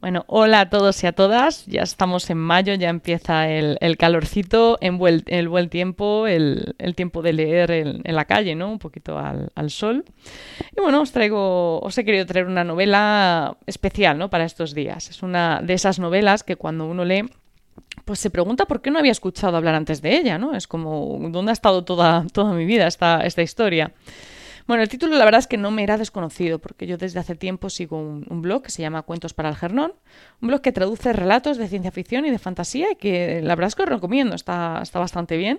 Bueno, hola a todos y a todas. Ya estamos en mayo, ya empieza el, calorcito, el buen tiempo, el, tiempo de leer en, la calle, ¿no? Un poquito al, sol. Y bueno, os traigo, os he querido traer una novela especial, ¿no? Para estos días. Es una de esas novelas que cuando uno lee pues se pregunta por qué no había escuchado hablar antes de ella, ¿no? Es como, ¿dónde ha estado toda, toda mi vida esta, esta historia? Bueno, el título la verdad es que no me era desconocido, porque yo desde hace tiempo sigo un, blog que se llama Cuentos para el Gernón, un blog que traduce relatos de ciencia ficción y de fantasía y que la verdad es que os recomiendo, está, está bastante bien.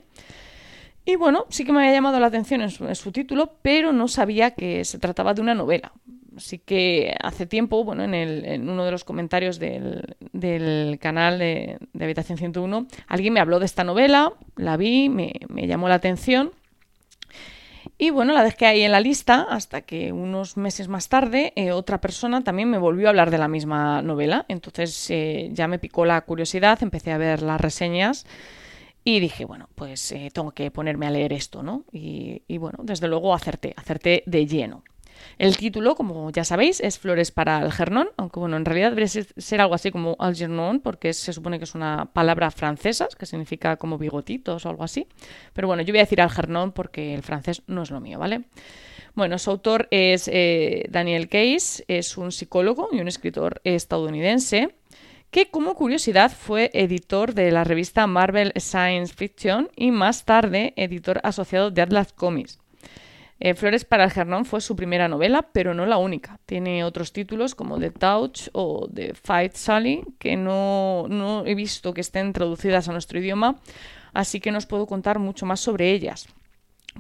Y bueno, sí que me había llamado la atención en su, título, pero no sabía que se trataba de una novela. Así que hace tiempo, bueno, en, el, en uno de los comentarios del, canal de, de, Habitación 101, alguien me habló de esta novela, la vi, me llamó la atención y bueno, la dejé ahí en la lista hasta que unos meses más tarde eh, otra persona también me volvió a hablar de la misma novela. Entonces eh, ya me picó la curiosidad, empecé a ver las reseñas y dije, bueno, pues eh, tengo que ponerme a leer esto, ¿no? Y, y bueno, desde luego acerté, acerté de lleno. El título, como ya sabéis, es Flores para el Gernón, aunque bueno, en realidad debería ser algo así como Algernon, porque se supone que es una palabra francesa, que significa como bigotitos o algo así. Pero bueno, yo voy a decir Algernon porque el francés no es lo mío, ¿vale? Bueno, su autor es eh, Daniel Case, es un psicólogo y un escritor estadounidense que como curiosidad fue editor de la revista Marvel Science Fiction y más tarde editor asociado de Atlas Comics. Eh, Flores para el Gernón fue su primera novela, pero no la única. Tiene otros títulos como The Touch o The Fight Sally, que no, no he visto que estén traducidas a nuestro idioma, así que no os puedo contar mucho más sobre ellas.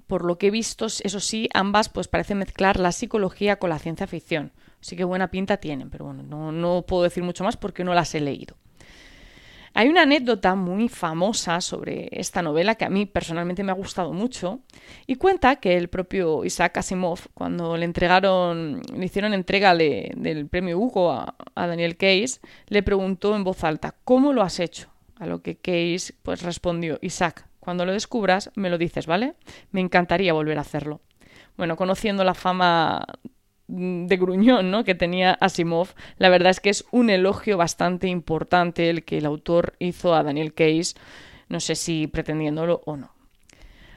Por lo que he visto, eso sí, ambas pues parecen mezclar la psicología con la ciencia ficción. Así que buena pinta tienen, pero bueno, no, no puedo decir mucho más porque no las he leído. Hay una anécdota muy famosa sobre esta novela que a mí personalmente me ha gustado mucho y cuenta que el propio Isaac Asimov, cuando le entregaron, le hicieron entrega del premio Hugo a, Daniel Case, le preguntó en voz alta, ¿cómo lo has hecho? A lo que Case pues respondió, Isaac, cuando lo descubras me lo dices, ¿vale? Me encantaría volver a hacerlo. Bueno, conociendo la fama de gruñón ¿no? que tenía Asimov, la verdad es que es un elogio bastante importante el que el autor hizo a Daniel Case, no sé si pretendiéndolo o no.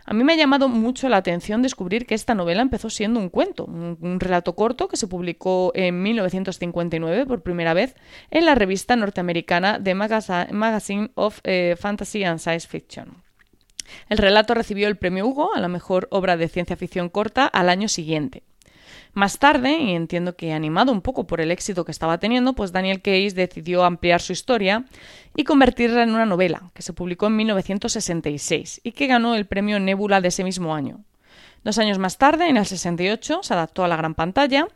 A mí me ha llamado mucho la atención descubrir que esta novela empezó siendo un cuento, un, relato corto que se publicó en 1959 por primera vez en la revista norteamericana The Magazine of eh, Fantasy and Science Fiction. El relato recibió el premio Hugo a la mejor obra de ciencia ficción corta al año siguiente. Más tarde, y entiendo que animado un poco por el éxito que estaba teniendo, pues Daniel Case decidió ampliar su historia y convertirla en una novela, que se publicó en 1966 y que ganó el premio Nebula de ese mismo año. Dos años más tarde, en el 68, se adaptó a la gran pantalla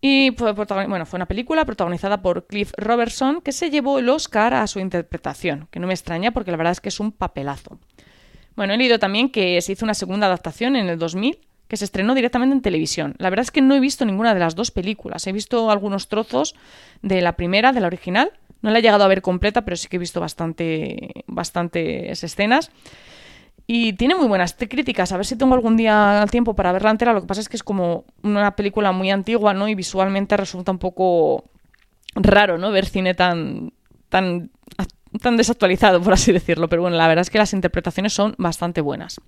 y fue, bueno, fue una película protagonizada por Cliff Robertson que se llevó el Oscar a su interpretación, que no me extraña porque la verdad es que es un papelazo. Bueno, he leído también que se hizo una segunda adaptación en el 2000 que se estrenó directamente en televisión. La verdad es que no he visto ninguna de las dos películas. He visto algunos trozos de la primera, de la original. No la he llegado a ver completa, pero sí que he visto bastante, bastantes escenas. Y tiene muy buenas críticas. A ver si tengo algún día tiempo para verla entera. Lo que pasa es que es como una película muy antigua, ¿no? Y visualmente resulta un poco raro, ¿no? Ver cine tan, tan, tan desactualizado, por así decirlo. Pero bueno, la verdad es que las interpretaciones son bastante buenas.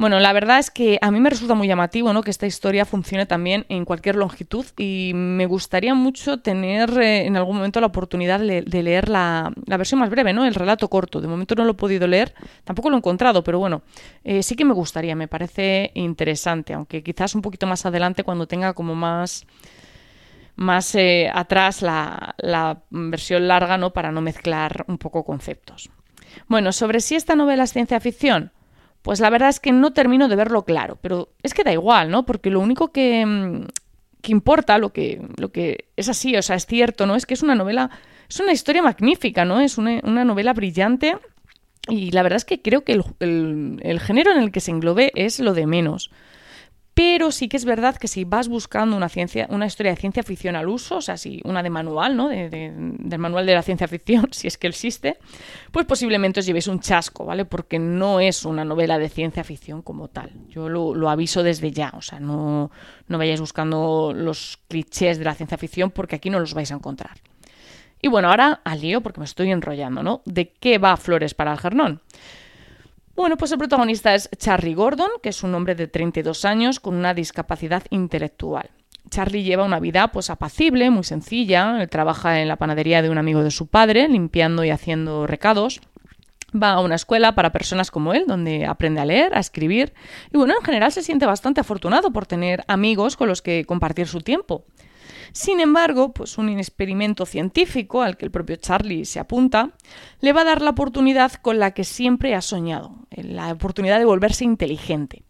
Bueno, la verdad es que a mí me resulta muy llamativo ¿no? que esta historia funcione también en cualquier longitud y me gustaría mucho tener eh, en algún momento la oportunidad de, leer la, versión más breve, ¿no? el relato corto. De momento no lo he podido leer, tampoco lo he encontrado, pero bueno, eh, sí que me gustaría, me parece interesante, aunque quizás un poquito más adelante cuando tenga como más más eh, atrás la, la, versión larga, ¿no? Para no mezclar un poco conceptos. Bueno, sobre si esta novela es ciencia ficción, pues la verdad es que no termino de verlo claro, pero es que da igual, ¿no? Porque lo único que, mm, que importa, lo que, lo que es así, o sea, es cierto, ¿no? Es que es una novela, es una historia magnífica, ¿no? Es una, novela brillante y la verdad es que creo que el, el, género en el que se englobe es lo de menos. Pero sí que es verdad que si vas buscando una, ciencia, una historia de ciencia ficción al uso, o sea, si una de manual, ¿no? del manual de la ciencia ficción, si es que existe, pues posiblemente os llevéis un chasco, ¿vale? Porque no es una novela de ciencia ficción como tal. Yo lo, aviso desde ya, o sea, no, no vayáis buscando los clichés de la ciencia ficción porque aquí no los vais a encontrar. Y bueno, ahora al lío porque me estoy enrollando, ¿no? ¿De qué va Flores para Algernon? Bueno, pues el protagonista es Charlie Gordon, que es un hombre de 32 años con una discapacidad intelectual. Charlie lleva una vida pues apacible, muy sencilla. Él trabaja en la panadería de un amigo de su padre, limpiando y haciendo recados. Va a una escuela para personas como él, donde aprende a leer, a escribir. Y bueno, en general se siente bastante afortunado por tener amigos con los que compartir su tiempo. Sin embargo, pues un experimento científico al que el propio Charlie se apunta le va a dar la oportunidad con la que siempre ha soñado, la oportunidad de volverse inteligente.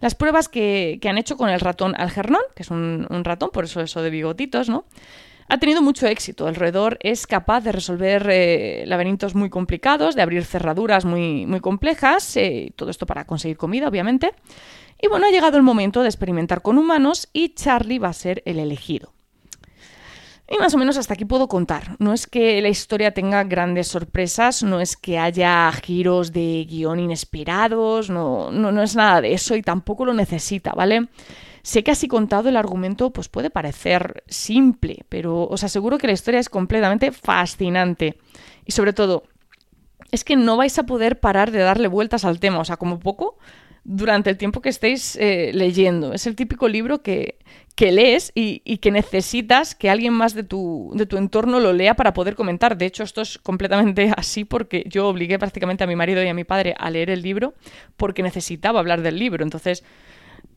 Las pruebas que, han hecho con el ratón Algernon, que es un, ratón, por eso eso de bigotitos, ¿no? Ha tenido mucho éxito. El roedor es capaz de resolver eh, laberintos muy complicados, de abrir cerraduras muy, muy complejas, eh, todo esto para conseguir comida, obviamente. Y bueno, ha llegado el momento de experimentar con humanos y Charlie va a ser el elegido. Y más o menos hasta aquí puedo contar. No es que la historia tenga grandes sorpresas, no es que haya giros de guion inesperados, no, no, no es nada de eso y tampoco lo necesita, ¿vale? Sé que así contado el argumento pues puede parecer simple, pero os aseguro que la historia es completamente fascinante. Y sobre todo, es que no vais a poder parar de darle vueltas al tema, o sea, como poco durante el tiempo que estéis eh, leyendo. Es el típico libro que, que lees y, que necesitas que alguien más de tu, de tu entorno lo lea para poder comentar. De hecho, esto es completamente así porque yo obligué prácticamente a mi marido y a mi padre a leer el libro porque necesitaba hablar del libro. Entonces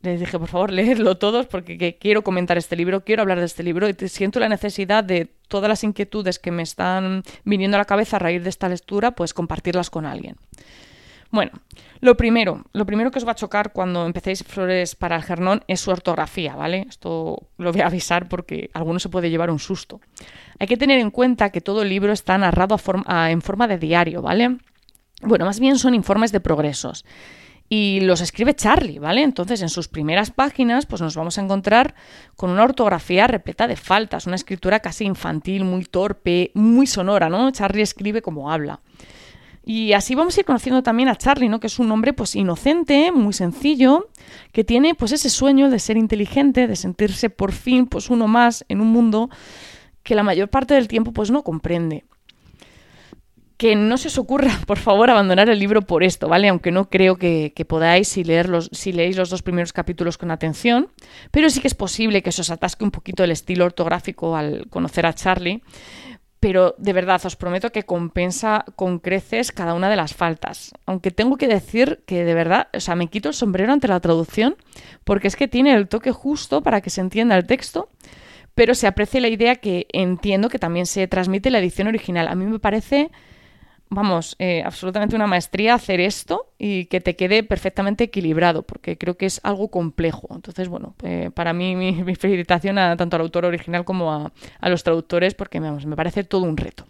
les dije, por favor, leedlo todos porque quiero comentar este libro, quiero hablar de este libro y siento la necesidad de todas las inquietudes que me están viniendo a la cabeza a raíz de esta lectura, pues compartirlas con alguien. Bueno, lo primero, lo primero que os va a chocar cuando empecéis Flores para el Gernón es su ortografía, ¿vale? Esto lo voy a avisar porque alguno se puede llevar un susto. Hay que tener en cuenta que todo el libro está narrado en forma de diario, ¿vale? Bueno, más bien son informes de progresos. Y los escribe Charlie, ¿vale? Entonces, en sus primeras páginas, pues nos vamos a encontrar con una ortografía repleta de faltas, una escritura casi infantil, muy torpe, muy sonora, ¿no? Charlie escribe como habla. Y así vamos a ir conociendo también a Charlie, ¿no? Que es un hombre pues inocente, muy sencillo, que tiene pues ese sueño de ser inteligente, de sentirse por fin pues uno más en un mundo que la mayor parte del tiempo pues no comprende. Que no se os ocurra, por favor, abandonar el libro por esto, ¿vale? Aunque no creo que, podáis si, leer si leéis los dos primeros capítulos con atención, pero sí que es posible que se os atasque un poquito el estilo ortográfico al conocer a Charlie pero de verdad os prometo que compensa con creces cada una de las faltas. Aunque tengo que decir que de verdad, o sea, me quito el sombrero ante la traducción porque es que tiene el toque justo para que se entienda el texto, pero se aprecia la idea que entiendo que también se transmite la edición original. A mí me parece vamos, eh, absolutamente una maestría hacer esto y que te quede perfectamente equilibrado, porque creo que es algo complejo. Entonces, bueno, eh, para mí mi, felicitación a, tanto al autor original como a, los traductores, porque vamos, me parece todo un reto.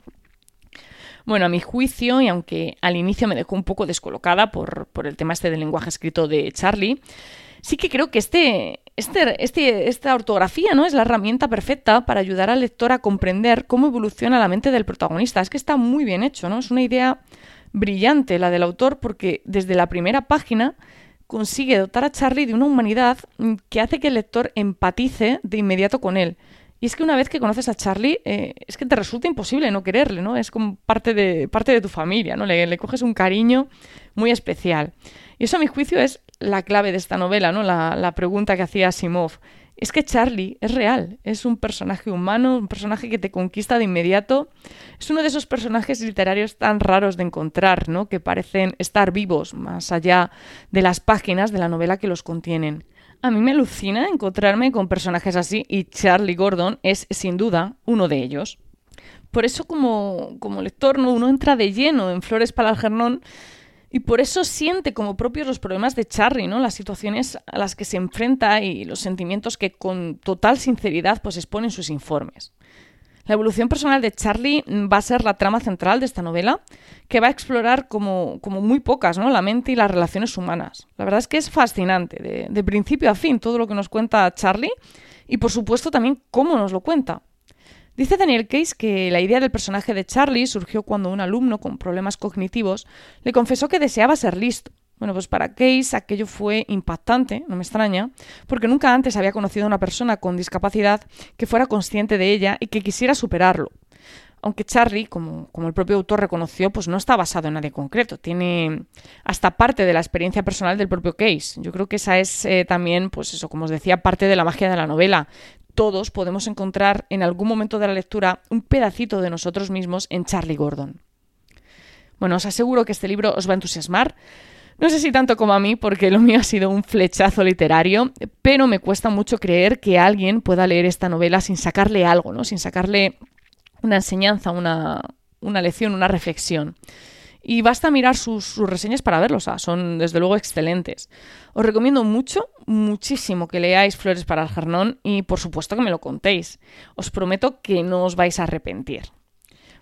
Bueno, a mi juicio, y aunque al inicio me dejó un poco descolocada por, por el tema este del lenguaje escrito de Charlie, sí que creo que este, este, este, esta ortografía ¿no? es la herramienta perfecta para ayudar al lector a comprender cómo evoluciona la mente del protagonista. Es que está muy bien hecho, ¿no? Es una idea brillante la del autor porque desde la primera página consigue dotar a Charlie de una humanidad que hace que el lector empatice de inmediato con él. Y es que una vez que conoces a Charlie, eh, es que te resulta imposible no quererle, ¿no? Es como parte de, parte de tu familia, ¿no? Le, le coges un cariño muy especial. Y eso, a mi juicio, es la clave de esta novela, ¿no? La, pregunta que hacía Simov. Es que Charlie es real, es un personaje humano, un personaje que te conquista de inmediato. Es uno de esos personajes literarios tan raros de encontrar, ¿no? Que parecen estar vivos más allá de las páginas de la novela que los contienen. A mí me alucina encontrarme con personajes así y Charlie Gordon es sin duda uno de ellos. Por eso como, como lector ¿no? uno entra de lleno en Flores para el Gernón y por eso siente como propios los problemas de Charlie, ¿no? Las situaciones a las que se enfrenta y los sentimientos que con total sinceridad pues expone en sus informes. La evolución personal de Charlie va a ser la trama central de esta novela, que va a explorar como, como muy pocas, ¿no? La mente y las relaciones humanas. La verdad es que es fascinante, de, de principio a fin, todo lo que nos cuenta Charlie y, por supuesto, también cómo nos lo cuenta. Dice Daniel Case que la idea del personaje de Charlie surgió cuando un alumno con problemas cognitivos le confesó que deseaba ser listo. Bueno, pues para Case aquello fue impactante, no me extraña, porque nunca antes había conocido a una persona con discapacidad que fuera consciente de ella y que quisiera superarlo. Aunque Charlie, como, el propio autor reconoció, pues no está basado en nadie concreto. Tiene hasta parte de la experiencia personal del propio Case. Yo creo que esa es eh, también, pues eso, como os decía, parte de la magia de la novela. Todos podemos encontrar en algún momento de la lectura un pedacito de nosotros mismos en Charlie Gordon. Bueno, os aseguro que este libro os va a entusiasmar. No sé si tanto como a mí, porque lo mío ha sido un flechazo literario, pero me cuesta mucho creer que alguien pueda leer esta novela sin sacarle algo, ¿no? Sin sacarle una enseñanza, una, una lección, una reflexión. Y basta mirar sus, reseñas para verlos, son desde luego excelentes. Os recomiendo mucho, muchísimo que leáis Flores para el Jardón y por supuesto que me lo contéis. Os prometo que no os vais a arrepentir.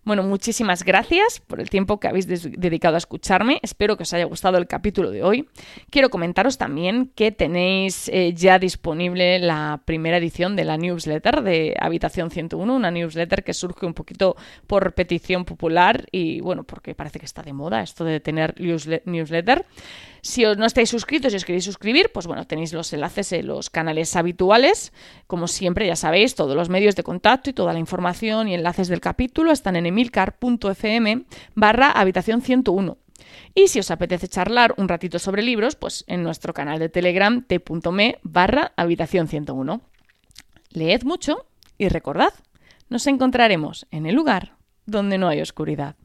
Bueno, muchísimas gracias por el tiempo que habéis dedicado a escucharme. Espero que os haya gustado el capítulo de hoy. Quiero comentaros también que tenéis eh, ya disponible la primera edición de la newsletter de Habitación 101, una newsletter que surge un poquito por petición popular y bueno, porque parece que está de moda esto de tener newsletter. Si no estáis suscritos y os queréis suscribir, pues bueno, tenéis los enlaces en los canales habituales. Como siempre, ya sabéis, todos los medios de contacto y toda la información y enlaces del capítulo están en emilcar.fm barra habitación 101. Y si os apetece charlar un ratito sobre libros, pues en nuestro canal de Telegram t.me barra habitación 101. Leed mucho y recordad, nos encontraremos en el lugar donde no hay oscuridad.